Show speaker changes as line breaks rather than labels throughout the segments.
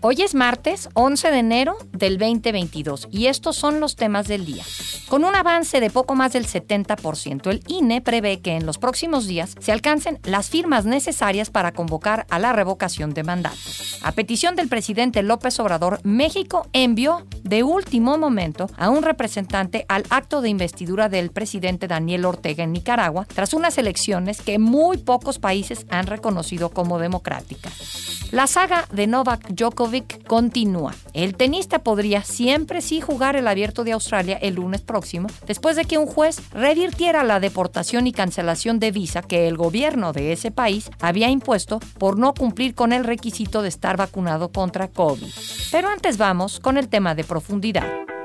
Hoy es martes 11 de enero del 2022 y estos son los temas del día. Con un avance de poco más del 70%, el INE prevé que en los próximos días se alcancen las firmas necesarias para convocar a la revocación de mandato. A petición del presidente López Obrador, México envió de último momento a un representante al acto de investidura del presidente Daniel Ortega en Nicaragua tras unas elecciones que muy pocos países han reconocido como democráticas. La saga de Novak Djokovic continúa. El tenista podría siempre sí jugar el abierto de Australia el lunes próximo, después de que un juez revirtiera la deportación y cancelación de visa que el gobierno de ese país había impuesto por no cumplir con el requisito de estar vacunado contra COVID. Pero antes vamos con el tema de profundidad.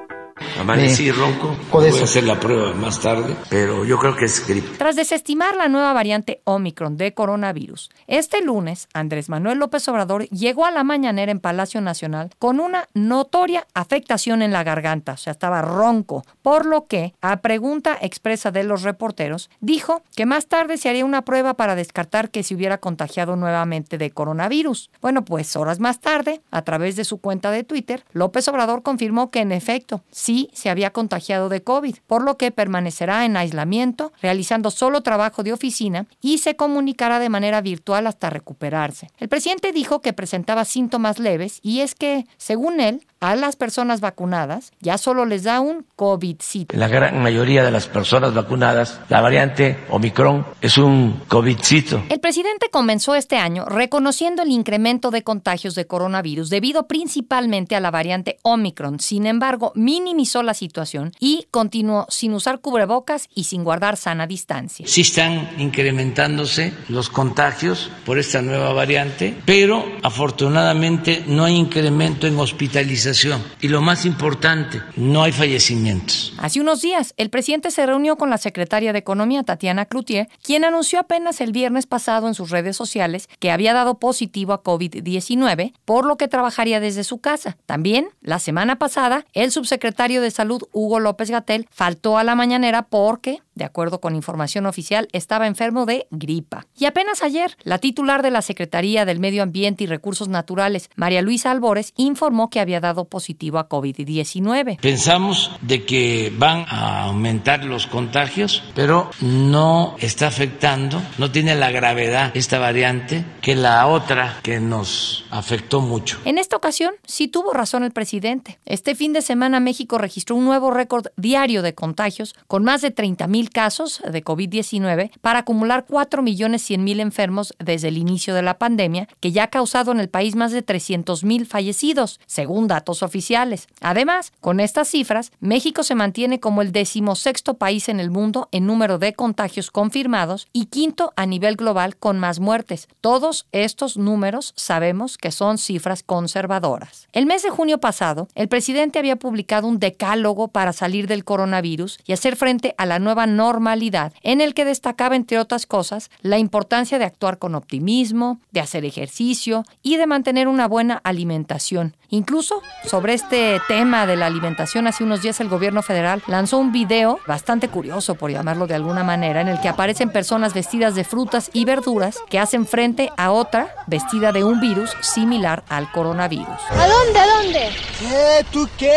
Amanecí ronco. Voy a hacer la prueba más tarde, pero yo creo que es gripe.
Tras desestimar la nueva variante Omicron de coronavirus, este lunes Andrés Manuel López Obrador llegó a la mañanera en Palacio Nacional con una notoria afectación en la garganta, o sea, estaba ronco, por lo que, a pregunta expresa de los reporteros, dijo que más tarde se haría una prueba para descartar que se hubiera contagiado nuevamente de coronavirus. Bueno, pues horas más tarde, a través de su cuenta de Twitter, López Obrador confirmó que en efecto, sí se había contagiado de COVID, por lo que permanecerá en aislamiento, realizando solo trabajo de oficina y se comunicará de manera virtual hasta recuperarse. El presidente dijo que presentaba síntomas leves y es que, según él, a las personas vacunadas ya solo les da un covid -cito.
La gran mayoría de las personas vacunadas, la variante Omicron es un covid -cito.
El presidente comenzó este año reconociendo el incremento de contagios de coronavirus debido principalmente a la variante Omicron. Sin embargo, minimizó la situación y continuó sin usar cubrebocas y sin guardar sana distancia.
Sí están incrementándose los contagios por esta nueva variante, pero afortunadamente no hay incremento en hospitalización y lo más importante, no hay fallecimientos.
Hace unos días, el presidente se reunió con la secretaria de Economía, Tatiana Cloutier, quien anunció apenas el viernes pasado en sus redes sociales que había dado positivo a COVID-19, por lo que trabajaría desde su casa. También, la semana pasada, el subsecretario de Salud, Hugo López Gatel, faltó a la mañanera porque de acuerdo con información oficial, estaba enfermo de gripa. Y apenas ayer, la titular de la Secretaría del Medio Ambiente y Recursos Naturales, María Luisa Albores, informó que había dado positivo a COVID-19.
Pensamos de que van a aumentar los contagios, pero no está afectando, no tiene la gravedad esta variante que la otra que nos afectó mucho.
En esta ocasión, sí tuvo razón el presidente. Este fin de semana México registró un nuevo récord diario de contagios con más de 30 mil casos de COVID-19 para acumular 4.100.000 enfermos desde el inicio de la pandemia, que ya ha causado en el país más de 300.000 fallecidos, según datos oficiales. Además, con estas cifras, México se mantiene como el decimosexto país en el mundo en número de contagios confirmados y quinto a nivel global con más muertes. Todos estos números sabemos que son cifras conservadoras. El mes de junio pasado, el presidente había publicado un decálogo para salir del coronavirus y hacer frente a la nueva normalidad, en el que destacaba, entre otras cosas, la importancia de actuar con optimismo, de hacer ejercicio y de mantener una buena alimentación. Incluso sobre este tema de la alimentación, hace unos días el gobierno federal lanzó un video bastante curioso, por llamarlo de alguna manera, en el que aparecen personas vestidas de frutas y verduras que hacen frente a otra vestida de un virus similar al coronavirus.
¿A dónde? ¿A dónde?
¿Qué? ¿Tú qué?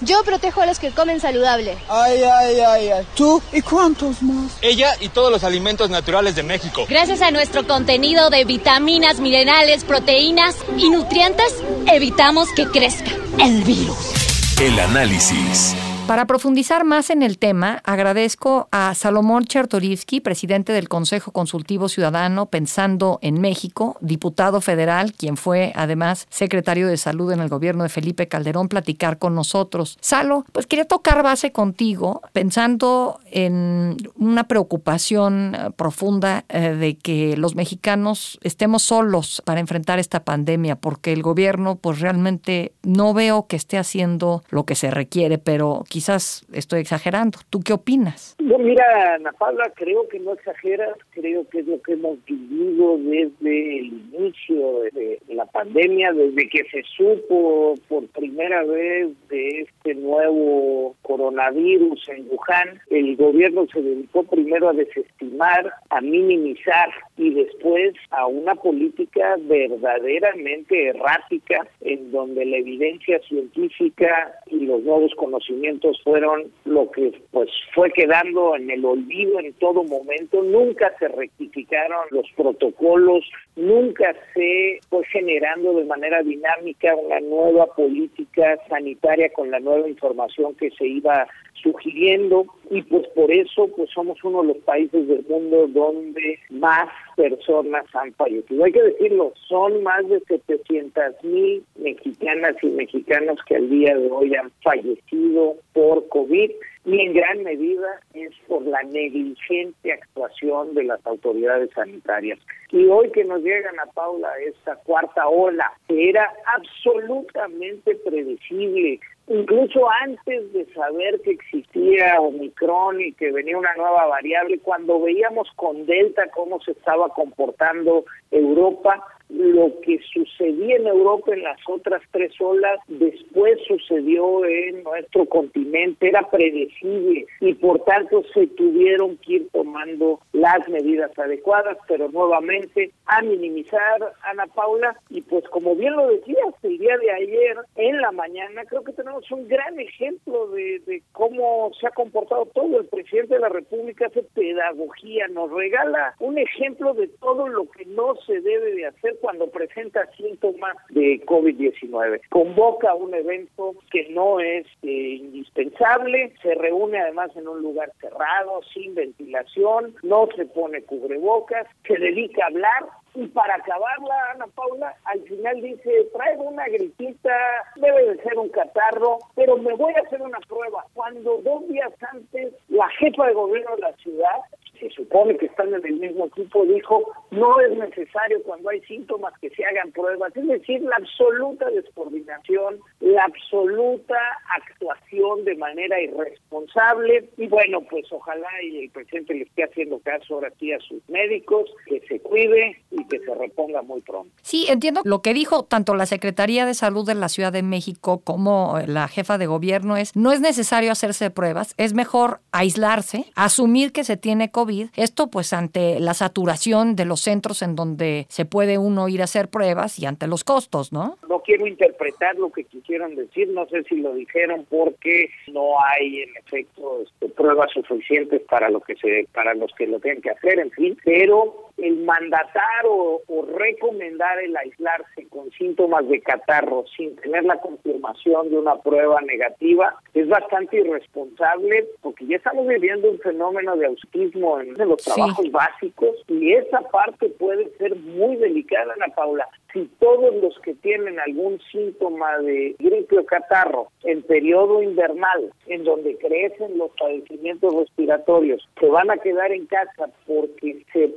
Yo protejo a los que comen saludable.
Ay, ay, ay, ay. ¿Tú? ¿Y cuántos más?
Ella y todos los alimentos naturales de México.
Gracias a nuestro contenido de vitaminas, minerales, proteínas y nutrientes, evitamos que crezca el virus.
El análisis.
Para profundizar más en el tema, agradezco a Salomón Chertorivsky, presidente del Consejo Consultivo Ciudadano Pensando en México, diputado federal, quien fue además secretario de Salud en el gobierno de Felipe Calderón, platicar con nosotros. Salo, pues quería tocar base contigo, pensando en una preocupación eh, profunda eh, de que los mexicanos estemos solos para enfrentar esta pandemia, porque el gobierno pues realmente no veo que esté haciendo lo que se requiere, pero quizás estoy exagerando. ¿Tú qué opinas?
No, mira, Ana Paula, creo que no exageras, creo que es lo que hemos vivido desde el inicio de la pandemia, desde que se supo por primera vez de este nuevo coronavirus en Wuhan, el gobierno se dedicó primero a desestimar, a minimizar y después a una política verdaderamente errática en donde la evidencia científica y los nuevos conocimientos fueron lo que pues fue quedando en el olvido en todo momento, nunca se rectificaron los protocolos, nunca se fue generando de manera dinámica una nueva política sanitaria con la nueva información que se iba sugiriendo y pues por eso pues somos uno de los países del mundo donde más personas han fallecido. Hay que decirlo, son más de 700 mil mexicanas y mexicanos que al día de hoy han fallecido por COVID y en gran medida es por la negligente actuación de las autoridades sanitarias. Y hoy que nos llegan a Paula esta cuarta ola, que era absolutamente predecible, incluso antes de saber que existía Omicron y que venía una nueva variable, cuando veíamos con Delta cómo se estaba comportando Europa, lo que sucedía en Europa en las otras tres olas, después sucedió en nuestro continente, era predecible y por tanto se tuvieron que ir tomando las medidas adecuadas, pero nuevamente a minimizar, Ana Paula, y pues como bien lo decías, el día de ayer en la mañana creo que tenemos un gran ejemplo de, de cómo se ha comportado todo. El presidente de la República hace pedagogía, nos regala un ejemplo de todo lo que no se debe de hacer cuando presenta síntomas de COVID-19. Convoca un evento que no es eh, indispensable, se reúne además en un lugar cerrado, sin ventilación, no se pone cubrebocas, se dedica a hablar y para acabarla, Ana Paula, al final dice, traigo una gripita, debe de ser un catarro, pero me voy a hacer una prueba. Cuando dos días antes la jefa de gobierno de la ciudad se supone que están en el mismo equipo, dijo, no es necesario cuando hay síntomas que se hagan pruebas. Es decir, la absoluta descoordinación, la absoluta actuación de manera irresponsable. Y bueno, pues ojalá y el presidente le esté haciendo caso ahora aquí a sus médicos, que se cuide y que se reponga muy pronto.
Sí, entiendo lo que dijo tanto la Secretaría de Salud de la Ciudad de México como la jefa de gobierno es, no es necesario hacerse pruebas, es mejor aislarse, asumir que se tiene COVID esto pues ante la saturación de los centros en donde se puede uno ir a hacer pruebas y ante los costos, ¿no?
No quiero interpretar lo que quisieron decir, no sé si lo dijeron porque no hay en efecto este, pruebas suficientes para lo que se para los que lo tienen que hacer, en fin, pero el mandatar o, recomendar el aislarse con síntomas de catarro sin tener la confirmación de una prueba negativa es bastante irresponsable porque ya estamos viviendo un fenómeno de autismo en los trabajos básicos y esa parte puede ser muy delicada, Ana Paula. Si todos los que tienen algún síntoma de gripe o catarro en periodo invernal, en donde crecen los padecimientos respiratorios, se van a quedar en casa porque se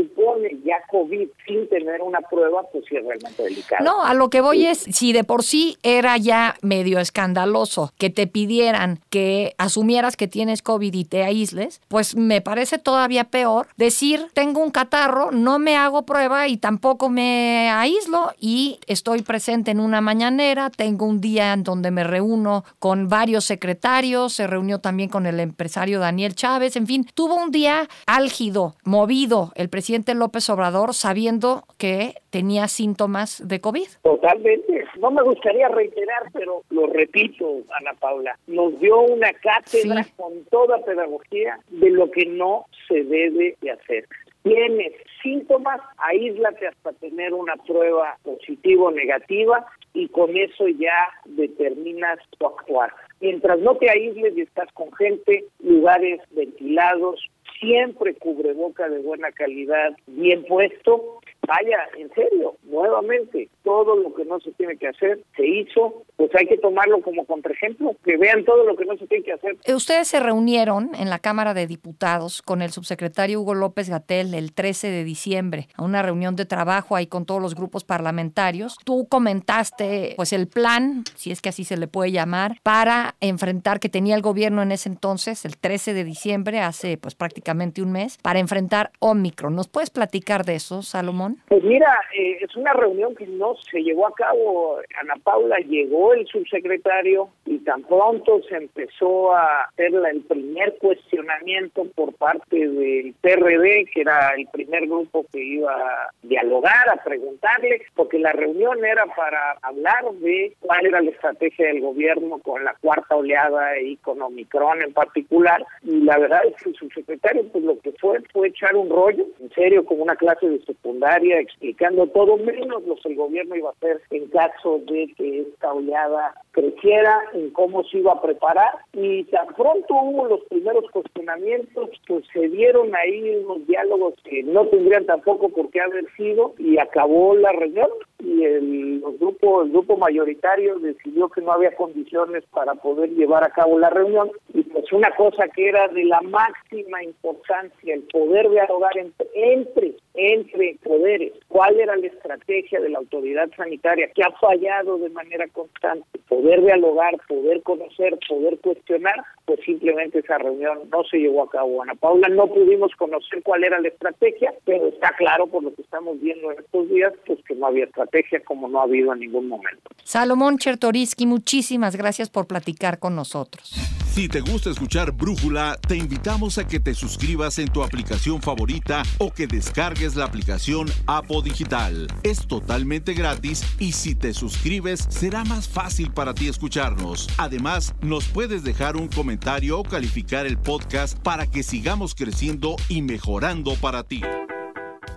presupone ya COVID sin tener una prueba, pues sí es realmente delicado.
No, a lo que voy es, si de por sí era ya medio escandaloso que te pidieran que asumieras que tienes COVID y te aísles, pues me parece todavía peor decir, tengo un catarro, no me hago prueba y tampoco me aíslo y estoy presente en una mañanera, tengo un día en donde me reúno con varios secretarios, se reunió también con el empresario Daniel Chávez, en fin, tuvo un día álgido, movido el presidente López Obrador sabiendo que tenía síntomas de COVID.
Totalmente, no me gustaría reiterar, pero lo repito, Ana Paula, nos dio una cátedra con toda pedagogía de lo que no se debe de hacer tienes síntomas, aíslate hasta tener una prueba positiva o negativa y con eso ya determinas tu actuar. Mientras no te aísles y estás con gente, lugares ventilados, siempre cubreboca de buena calidad, bien puesto, vaya, en serio, nuevamente, todo lo que no se tiene que hacer se hizo, pues hay que tomarlo como contraejemplo, que vean todo lo que no se tiene que hacer.
Eh, ustedes se reunieron en la Cámara de Diputados con el subsecretario Hugo López Gatel el 13 de diciembre, a una reunión de trabajo ahí con todos los grupos parlamentarios. Tú comentaste pues el plan, si es que así se le puede llamar, para enfrentar que tenía el gobierno en ese entonces, el 13 de diciembre, hace pues prácticamente un mes, para enfrentar Omicron. ¿Nos puedes platicar de eso, Salomón?
Pues mira, eh, es una reunión que no se llevó a cabo. Ana Paula llegó el subsecretario y tan pronto se empezó a hacer el primer cuestionamiento por parte del PRD, que era el primer grupo que iba a dialogar, a preguntarle, porque la reunión era para hablar de cuál era la estrategia del gobierno con la cuarta oleada y con Omicron en particular. Y la verdad es que el subsecretario, pues lo que fue fue echar un rollo, en serio, como una clase de secundaria, explicando todo menos lo que el gobierno iba a hacer en caso de que esta oleada creciera, en cómo se iba a preparar. Y tan pronto hubo los primeros cuestionamientos, pues se dieron ahí unos diálogos que no tendrían tampoco por qué haber sido y acabó la reunión y el, grupo, el grupo mayoritario decidió que no había condiciones para poder llevar a cabo la reunión y pues una cosa que era de la máxima importancia, el poder dialogar entre, entre, entre poderes, cuál era la estrategia de la autoridad sanitaria que ha fallado de manera constante, poder dialogar, poder conocer, poder cuestionar, pues simplemente esa reunión no se llevó a cabo. Ana Paula, no pudimos conocer cuál era la estrategia, pero está claro por lo que estamos viendo en estos días, pues que no había estrategia como no ha habido en ningún momento.
Salomón Chertoriski, muchísimas gracias por platicar con nosotros.
Si te gusta escuchar Brújula, te invitamos a que te suscribas en tu aplicación favorita o que descargues la aplicación Apo Digital. Es totalmente gratis y si te suscribes será más fácil para ti escucharnos. Además, nos puedes dejar un comentario o calificar el podcast para que sigamos creciendo y mejorando para ti.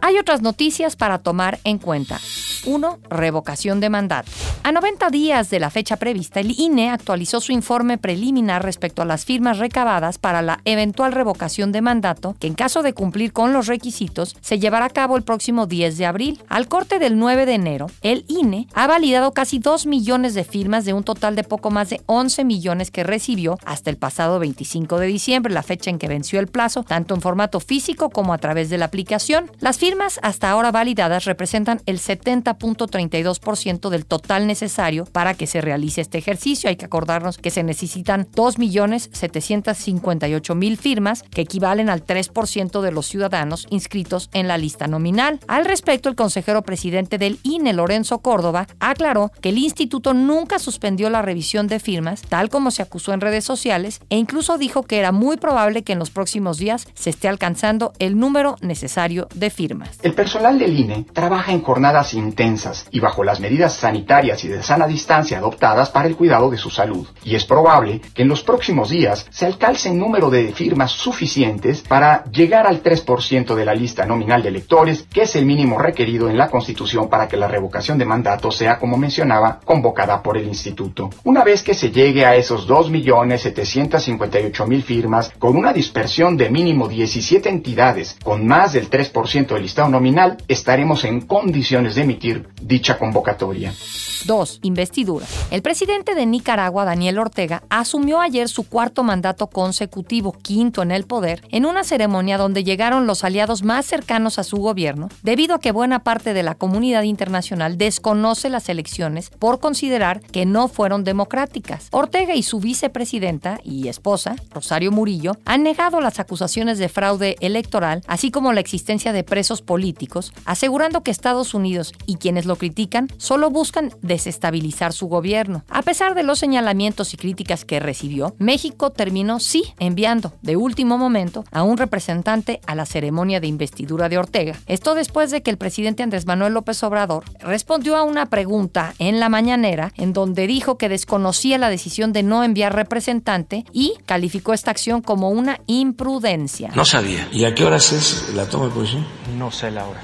Hay otras noticias para tomar en cuenta. 1. Revocación de mandato. A 90 días de la fecha prevista, el INE actualizó su informe preliminar respecto a las firmas recabadas para la eventual revocación de mandato, que en caso de cumplir con los requisitos, se llevará a cabo el próximo 10 de abril. Al corte del 9 de enero, el INE ha validado casi 2 millones de firmas de un total de poco más de 11 millones que recibió hasta el pasado 25 de diciembre, la fecha en que venció el plazo, tanto en formato físico como a través de la aplicación. Las hasta ahora validadas representan el 70.32% del total necesario para que se realice este ejercicio. Hay que acordarnos que se necesitan 2.758.000 firmas, que equivalen al 3% de los ciudadanos inscritos en la lista nominal. Al respecto, el consejero presidente del INE, Lorenzo Córdoba, aclaró que el instituto nunca suspendió la revisión de firmas, tal como se acusó en redes sociales, e incluso dijo que era muy probable que en los próximos días se esté alcanzando el número necesario de firmas.
El personal del INE trabaja en jornadas intensas y bajo las medidas sanitarias y de sana distancia adoptadas para el cuidado de su salud. Y es probable que en los próximos días se alcance un número de firmas suficientes para llegar al 3% de la lista nominal de electores, que es el mínimo requerido en la Constitución para que la revocación de mandato sea, como mencionaba, convocada por el Instituto. Una vez que se llegue a esos 2.758.000 firmas, con una dispersión de mínimo 17 entidades, con más del 3% del listado nominal, estaremos en condiciones de emitir dicha convocatoria.
2. Investidura. El presidente de Nicaragua, Daniel Ortega, asumió ayer su cuarto mandato consecutivo, quinto en el poder, en una ceremonia donde llegaron los aliados más cercanos a su gobierno, debido a que buena parte de la comunidad internacional desconoce las elecciones por considerar que no fueron democráticas. Ortega y su vicepresidenta y esposa, Rosario Murillo, han negado las acusaciones de fraude electoral, así como la existencia de presos políticos, asegurando que Estados Unidos y quienes lo critican solo buscan desestabilizar su gobierno. A pesar de los señalamientos y críticas que recibió, México terminó sí enviando de último momento a un representante a la ceremonia de investidura de Ortega. Esto después de que el presidente Andrés Manuel López Obrador respondió a una pregunta en la mañanera en donde dijo que desconocía la decisión de no enviar representante y calificó esta acción como una imprudencia.
No sabía. ¿Y a qué horas es la toma de posición?
No sé la hora.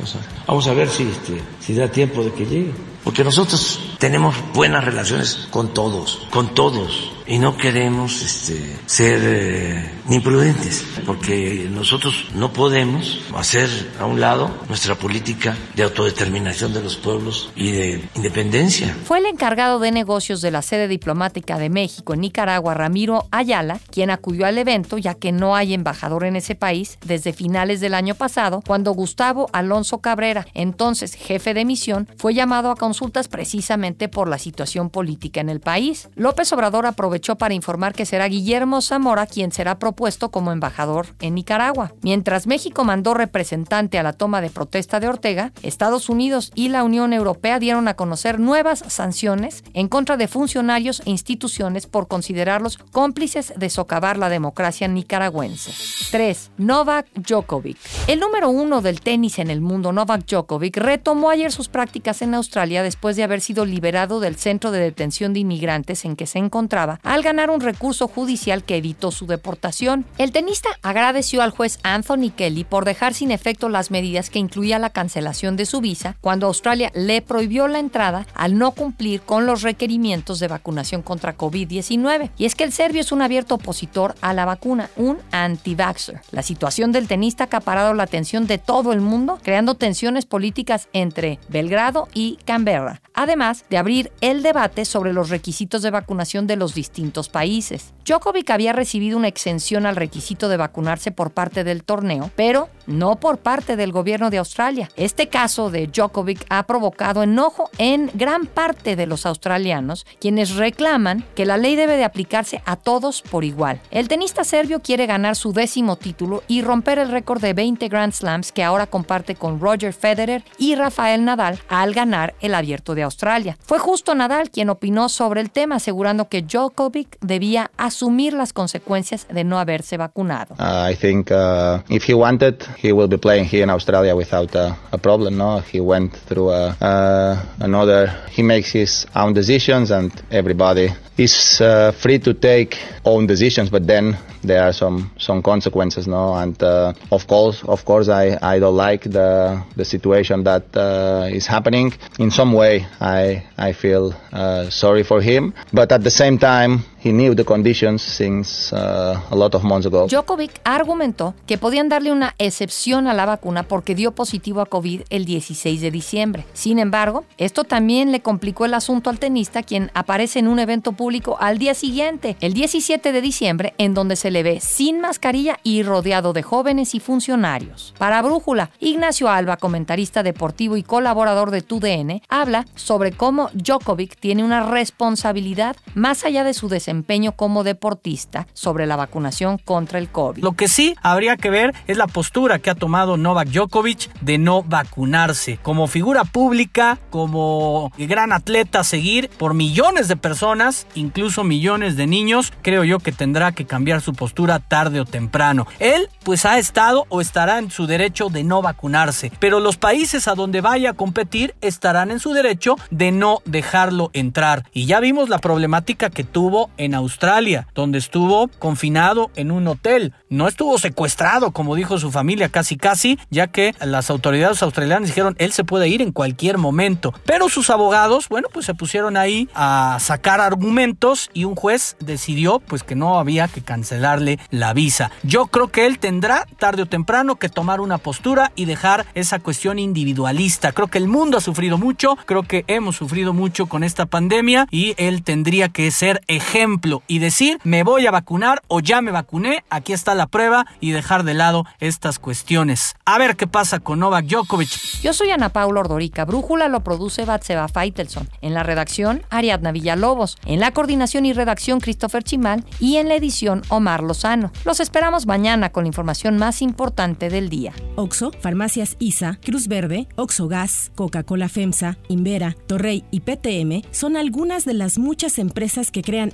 Vamos a ver si, este, si da tiempo de que llegue. Porque nosotros tenemos buenas relaciones con todos, con todos y no queremos este, ser eh, imprudentes, porque nosotros no podemos hacer a un lado nuestra política de autodeterminación de los pueblos y de independencia.
Fue el encargado de negocios de la sede diplomática de México en Nicaragua, Ramiro Ayala, quien acudió al evento ya que no hay embajador en ese país desde finales del año pasado, cuando Gustavo Alonso Cabrera, entonces jefe de misión, fue llamado a consultas precisamente por la situación política en el país. López Obrador aprovechó para informar que será Guillermo Zamora quien será propuesto como embajador en Nicaragua. Mientras México mandó representante a la toma de protesta de Ortega, Estados Unidos y la Unión Europea dieron a conocer nuevas sanciones en contra de funcionarios e instituciones por considerarlos cómplices de socavar la democracia nicaragüense. 3. Novak Djokovic. El número uno del tenis en el mundo, Novak Djokovic, retomó ayer sus prácticas en Australia después de haber sido liberado del centro de detención de inmigrantes en que se encontraba al ganar un recurso judicial que evitó su deportación. El tenista agradeció al juez Anthony Kelly por dejar sin efecto las medidas que incluía la cancelación de su visa cuando Australia le prohibió la entrada al no cumplir con los requerimientos de vacunación contra COVID-19. Y es que el serbio es un abierto opositor a la vacuna, un anti-vaxxer. La situación del tenista ha acaparado la atención de todo el mundo, creando tensiones políticas entre Belgrado y Canberra, además de abrir el debate sobre los requisitos de vacunación de los distintos países. Djokovic había recibido una exención al requisito de vacunarse por parte del torneo, pero no por parte del gobierno de Australia. Este caso de Djokovic ha provocado enojo en gran parte de los australianos, quienes reclaman que la ley debe de aplicarse a todos por igual. El tenista serbio quiere ganar su décimo título y romper el récord de 20 Grand Slams que ahora comparte con Roger Federer y Rafael Nadal al ganar el abierto de Australia. Fue justo Nadal quien opinó sobre el tema, asegurando que Djokovic debía asumir las consecuencias de no haberse vacunado.
Uh, I think uh, if he wanted, he will be playing here in Australia without uh, a problem. No, he went through a, uh, another. He makes his own decisions, and everybody is uh, free to take own decisions. But then there are some some consequences, no. And uh, of course, of course, I, I don't like the the situation that uh, is happening. In some way, I I feel uh, sorry for him, but at the same time, time. He knew the conditions since uh, a lot of months ago.
Djokovic argumentó que podían darle una excepción a la vacuna porque dio positivo a COVID el 16 de diciembre. Sin embargo, esto también le complicó el asunto al tenista, quien aparece en un evento público al día siguiente, el 17 de diciembre, en donde se le ve sin mascarilla y rodeado de jóvenes y funcionarios. Para Brújula, Ignacio Alba, comentarista deportivo y colaborador de TUDN, habla sobre cómo Djokovic tiene una responsabilidad más allá de su desempeño como deportista sobre la vacunación contra el COVID.
Lo que sí habría que ver es la postura que ha tomado Novak Djokovic de no vacunarse. Como figura pública, como gran atleta a seguir por millones de personas, incluso millones de niños, creo yo que tendrá que cambiar su postura tarde o temprano. Él pues ha estado o estará en su derecho de no vacunarse, pero los países a donde vaya a competir estarán en su derecho de no dejarlo entrar. Y ya vimos la problemática que tuvo en Australia, donde estuvo confinado en un hotel. No estuvo secuestrado, como dijo su familia, casi casi, ya que las autoridades australianas dijeron él se puede ir en cualquier momento. Pero sus abogados, bueno, pues se pusieron ahí a sacar argumentos y un juez decidió pues que no había que cancelarle la visa. Yo creo que él tendrá tarde o temprano que tomar una postura y dejar esa cuestión individualista. Creo que el mundo ha sufrido mucho, creo que hemos sufrido mucho con esta pandemia y él tendría que ser ejemplo y decir me voy a vacunar o ya me vacuné, aquí está la prueba y dejar de lado estas cuestiones. A ver qué pasa con Novak Djokovic.
Yo soy Ana Paula Ordorica. Brújula lo produce Batseba Feitelson. En la redacción, Ariadna Villalobos. En la coordinación y redacción, Christopher Chimal. Y en la edición, Omar Lozano. Los esperamos mañana con la información más importante del día.
Oxo, Farmacias ISA, Cruz Verde, Oxo Gas, Coca-Cola FEMSA, Invera, Torrey y PTM son algunas de las muchas empresas que crean